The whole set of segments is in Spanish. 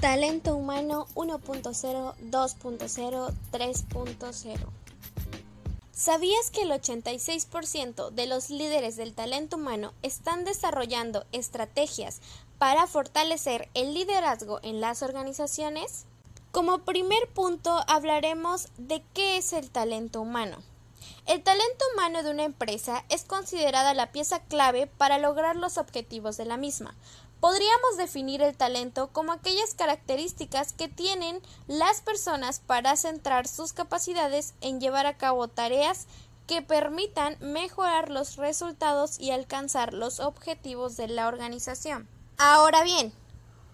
Talento humano 1.0, 2.0, 3.0. ¿Sabías que el 86% de los líderes del talento humano están desarrollando estrategias para fortalecer el liderazgo en las organizaciones? Como primer punto hablaremos de qué es el talento humano. El talento humano de una empresa es considerada la pieza clave para lograr los objetivos de la misma, Podríamos definir el talento como aquellas características que tienen las personas para centrar sus capacidades en llevar a cabo tareas que permitan mejorar los resultados y alcanzar los objetivos de la organización. Ahora bien,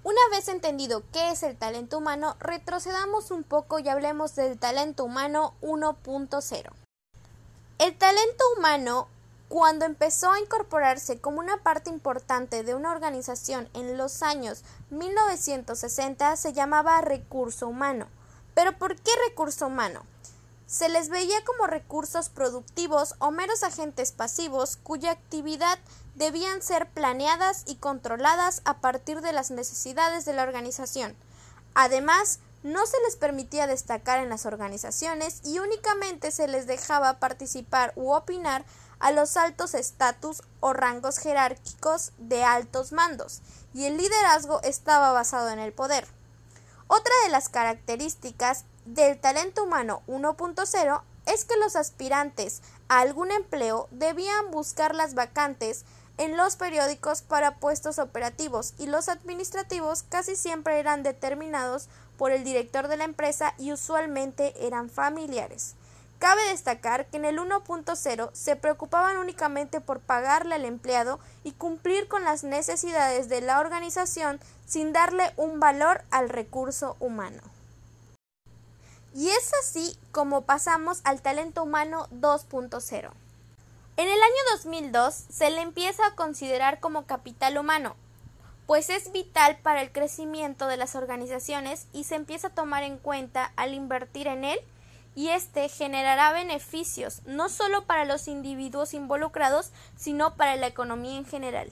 una vez entendido qué es el talento humano, retrocedamos un poco y hablemos del talento humano 1.0. El talento humano cuando empezó a incorporarse como una parte importante de una organización en los años 1960 se llamaba recurso humano. ¿Pero por qué recurso humano? Se les veía como recursos productivos o meros agentes pasivos cuya actividad debían ser planeadas y controladas a partir de las necesidades de la organización. Además, no se les permitía destacar en las organizaciones y únicamente se les dejaba participar u opinar a los altos estatus o rangos jerárquicos de altos mandos, y el liderazgo estaba basado en el poder. Otra de las características del talento humano 1.0 es que los aspirantes a algún empleo debían buscar las vacantes en los periódicos para puestos operativos y los administrativos casi siempre eran determinados por el director de la empresa y usualmente eran familiares. Cabe destacar que en el 1.0 se preocupaban únicamente por pagarle al empleado y cumplir con las necesidades de la organización sin darle un valor al recurso humano. Y es así como pasamos al talento humano 2.0. En el año 2002 se le empieza a considerar como capital humano, pues es vital para el crecimiento de las organizaciones y se empieza a tomar en cuenta al invertir en él y este generará beneficios no solo para los individuos involucrados, sino para la economía en general.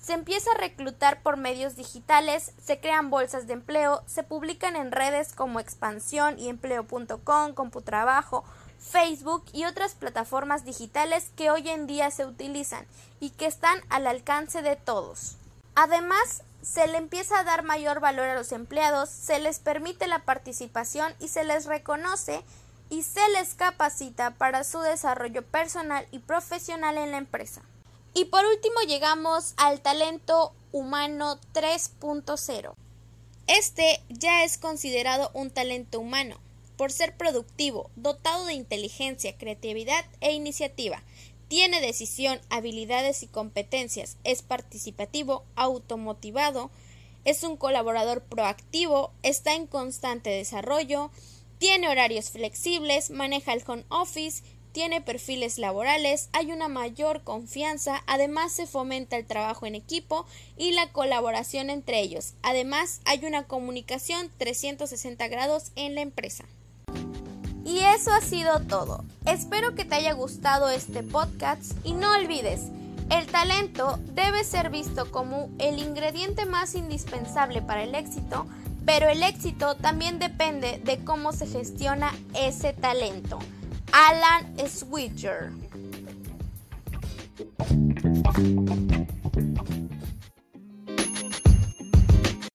Se empieza a reclutar por medios digitales, se crean bolsas de empleo, se publican en redes como Expansión y Empleo.com, Computrabajo, Facebook y otras plataformas digitales que hoy en día se utilizan y que están al alcance de todos. Además, se le empieza a dar mayor valor a los empleados, se les permite la participación y se les reconoce y se les capacita para su desarrollo personal y profesional en la empresa. Y por último llegamos al talento humano 3.0. Este ya es considerado un talento humano por ser productivo, dotado de inteligencia, creatividad e iniciativa. Tiene decisión, habilidades y competencias, es participativo, automotivado, es un colaborador proactivo, está en constante desarrollo, tiene horarios flexibles, maneja el home office, tiene perfiles laborales, hay una mayor confianza, además se fomenta el trabajo en equipo y la colaboración entre ellos. Además, hay una comunicación 360 grados en la empresa. Y eso ha sido todo. Espero que te haya gustado este podcast y no olvides, el talento debe ser visto como el ingrediente más indispensable para el éxito pero el éxito también depende de cómo se gestiona ese talento. Alan Switcher.